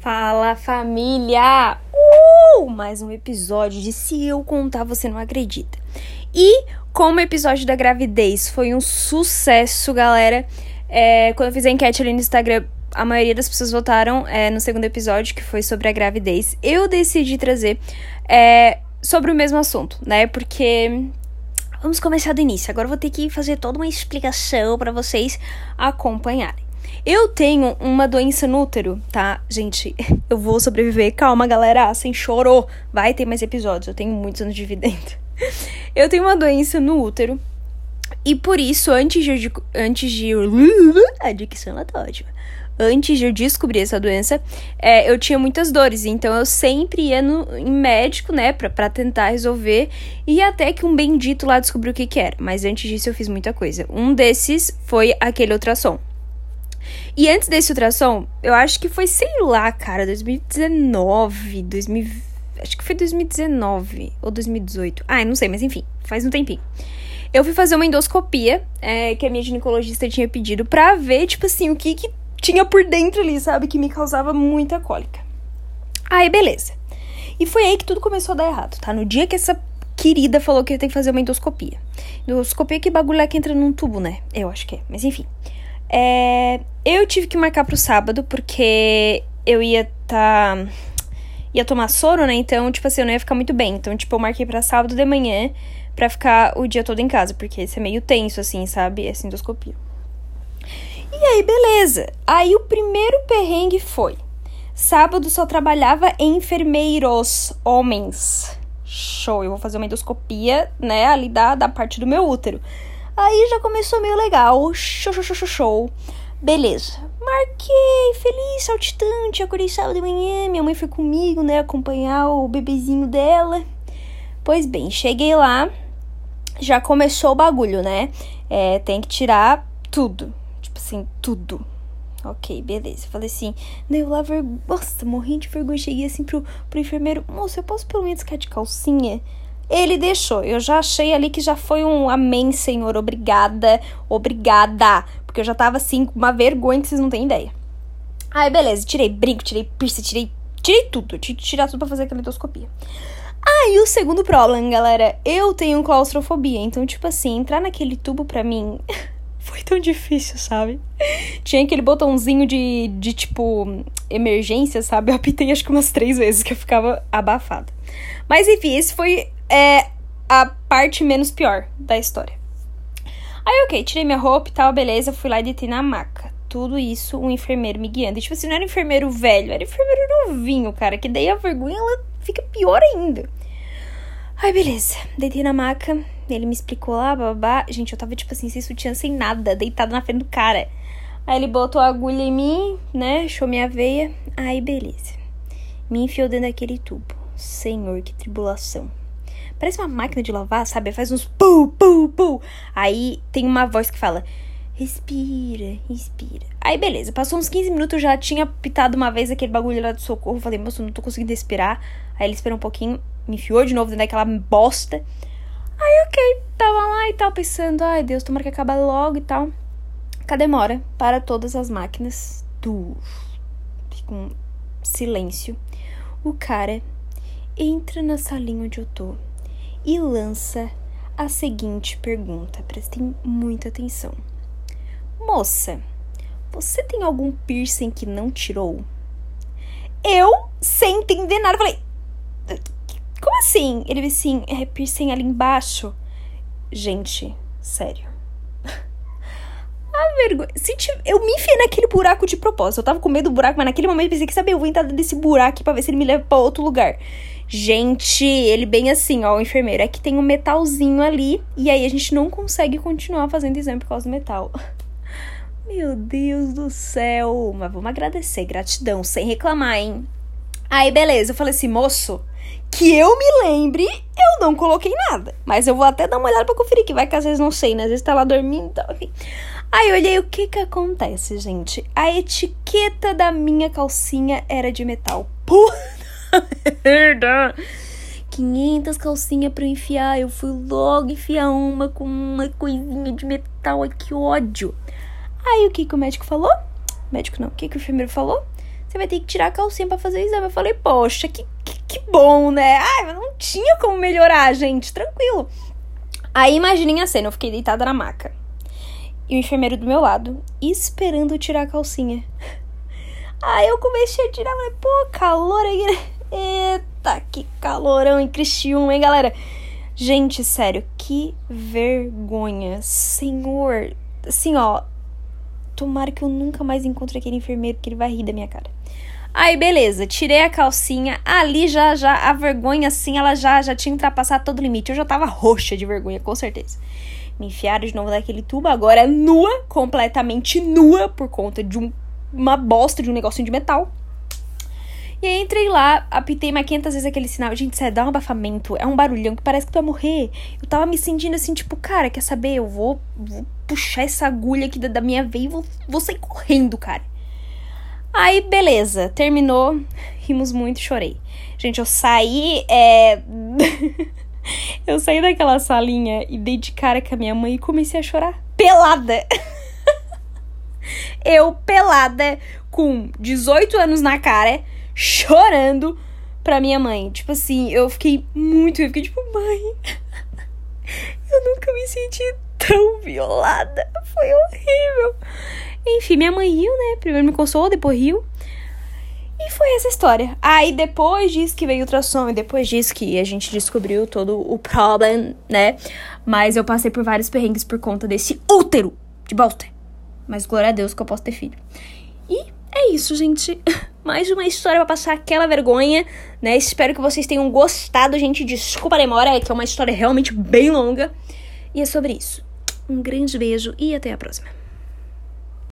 Fala família! Uh! Mais um episódio de Se Eu Contar Você Não Acredita. E como o episódio da gravidez foi um sucesso, galera, é, quando eu fiz a enquete ali no Instagram, a maioria das pessoas votaram é, no segundo episódio, que foi sobre a gravidez. Eu decidi trazer é, sobre o mesmo assunto, né? Porque Vamos começar do início. Agora eu vou ter que fazer toda uma explicação para vocês acompanharem. Eu tenho uma doença no útero, tá? Gente, eu vou sobreviver. Calma, galera, sem choro. Vai ter mais episódios. Eu tenho muitos anos de vida ainda. Eu tenho uma doença no útero. E por isso, antes de. Antes de. A dicção ela tá ótima antes de eu descobrir essa doença, é, eu tinha muitas dores. Então eu sempre ia no, em médico, né, pra, pra tentar resolver. E até que um bendito lá descobriu o que, que era. Mas antes disso eu fiz muita coisa. Um desses foi aquele ultrassom. E antes desse ultrassom, eu acho que foi, sei lá, cara, 2019, 2000, acho que foi 2019 ou 2018. Ah, não sei, mas enfim, faz um tempinho. Eu fui fazer uma endoscopia é, que a minha ginecologista tinha pedido pra ver, tipo assim, o que que tinha por dentro ali, sabe? Que me causava muita cólica. Aí, beleza. E foi aí que tudo começou a dar errado, tá? No dia que essa querida falou que eu tenho que fazer uma endoscopia. Endoscopia é que bagulho é que entra num tubo, né? Eu acho que é, mas enfim. É, eu tive que marcar pro sábado, porque eu ia tá. ia tomar soro, né? Então, tipo assim, eu não ia ficar muito bem. Então, tipo, eu marquei pra sábado de manhã pra ficar o dia todo em casa, porque isso é meio tenso, assim, sabe? Essa endoscopia. E aí, beleza. Aí o primeiro perrengue foi: sábado só trabalhava enfermeiros, homens. Show, eu vou fazer uma endoscopia, né, ali da, da parte do meu útero. Aí já começou meio legal. Show, show, show, show, show. Beleza. Marquei, feliz, saltitante, acordei sábado de manhã, minha mãe foi comigo, né, acompanhar o bebezinho dela. Pois bem, cheguei lá, já começou o bagulho, né? É, tem que tirar tudo assim, tudo. Ok, beleza. Falei assim, daí eu lá, ver... nossa, morrendo de vergonha. Cheguei assim pro, pro enfermeiro, moço, eu posso pelo menos ficar de calcinha? Ele deixou. Eu já achei ali que já foi um amém, senhor. Obrigada, obrigada. Porque eu já tava assim, com uma vergonha que vocês não têm ideia. Aí, beleza. Tirei brinco, tirei piercing, tirei, tirei tudo. Tirei tirar tudo pra fazer aquela endoscopia. Aí, o segundo problema, galera. Eu tenho claustrofobia. Então, tipo assim, entrar naquele tubo pra mim. foi tão difícil, sabe? Tinha aquele botãozinho de, de tipo, emergência, sabe? Eu apitei acho que umas três vezes que eu ficava abafada. Mas enfim, esse foi é, a parte menos pior da história. Aí, ok, tirei minha roupa e tal, beleza, fui lá e deitei na maca. Tudo isso, um enfermeiro me guiando. E, tipo assim, não era enfermeiro velho, era enfermeiro novinho, cara. Que daí a vergonha, ela fica pior ainda. Aí, beleza. Deitei na maca, ele me explicou lá, babá. Gente, eu tava, tipo assim, sem sutiã, sem nada, deitada na frente do cara. Aí ele botou a agulha em mim, né? Achou minha veia. Aí, beleza. Me enfiou dentro daquele tubo. Senhor, que tribulação. Parece uma máquina de lavar, sabe? Faz uns pu, pu, pu. Aí tem uma voz que fala: Respira, respira. Aí, beleza. Passou uns 15 minutos, já tinha pitado uma vez aquele bagulho lá do socorro. Falei, moço, não tô conseguindo respirar. Aí ele esperou um pouquinho, me enfiou de novo dentro daquela bosta. Aí, ok, tava lá e tal, pensando, ai Deus, tomara que acabe logo e tal. Cadê demora para todas as máquinas. Tu. Fica um silêncio. O cara entra na salinha onde eu tô e lança a seguinte pergunta. Prestem muita atenção. Moça, você tem algum piercing que não tirou? Eu, sem entender nada, falei: Como assim? Ele disse assim: É piercing ali embaixo. Gente, sério. A vergonha. Eu me enfiei naquele buraco de propósito. Eu tava com medo do buraco, mas naquele momento pensei que, sabe, eu vou entrar desse buraco pra ver se ele me leva pra outro lugar. Gente, ele bem assim, ó, o enfermeiro. É que tem um metalzinho ali. E aí a gente não consegue continuar fazendo exame por causa do metal. Meu Deus do céu. Mas vamos agradecer, gratidão, sem reclamar, hein? Aí, beleza. Eu falei assim, moço, que eu me lembre, eu não coloquei nada. Mas eu vou até dar uma olhada pra conferir, que vai que às vezes não sei, né? Às vezes tá lá dormindo e tal, enfim. Aí eu olhei o que que acontece, gente. A etiqueta da minha calcinha era de metal. Puta merda! 500 calcinhas pra eu enfiar. Eu fui logo enfiar uma com uma coisinha de metal. Ai, que ódio. Aí o que, que o médico falou? Médico não, o que, que o enfermeiro falou? você vai ter que tirar a calcinha para fazer o exame. Eu falei, poxa, que, que, que bom, né? Ai, mas não tinha como melhorar, gente, tranquilo. Aí imaginem a cena, eu fiquei deitada na maca. E o enfermeiro do meu lado, esperando tirar a calcinha. Aí eu comecei a tirar, falei, pô, calor aí, né? Eita, que calorão em Cristiúma, hein, galera? Gente, sério, que vergonha. Senhor, assim, ó. Tomara que eu nunca mais encontre aquele enfermeiro que ele vai rir da minha cara. Aí, beleza, tirei a calcinha. Ali já, já, a vergonha, assim, ela já, já tinha ultrapassado todo o limite. Eu já tava roxa de vergonha, com certeza. Me enfiaram de novo naquele tubo, agora nua, completamente nua, por conta de um, uma bosta de um negocinho de metal. E aí entrei lá, apitei mais 500 vezes aquele sinal. Gente, sério, dá um abafamento. É um barulhão que parece que tu vai morrer. Eu tava me sentindo assim, tipo, cara, quer saber? Eu vou, vou puxar essa agulha aqui da, da minha veia e vou, vou sair correndo, cara. Aí, beleza, terminou, rimos muito, chorei. Gente, eu saí, é... eu saí daquela salinha e dei de cara com a minha mãe e comecei a chorar. Pelada! eu, pelada, com 18 anos na cara, chorando pra minha mãe. Tipo assim, eu fiquei muito, eu fiquei tipo, mãe, eu nunca me senti tão violada. Foi horrível. Enfim, minha mãe riu, né? Primeiro me consolou, depois riu. E foi essa história. Aí depois disso que veio o ultrassom, e depois disso que a gente descobriu todo o problema, né? Mas eu passei por vários perrengues por conta desse útero de bosta. Mas glória a Deus que eu posso ter filho. E é isso, gente. Mais uma história pra passar aquela vergonha, né? Espero que vocês tenham gostado, gente. Desculpa a demora, é que é uma história realmente bem longa. E é sobre isso. Um grande beijo e até a próxima.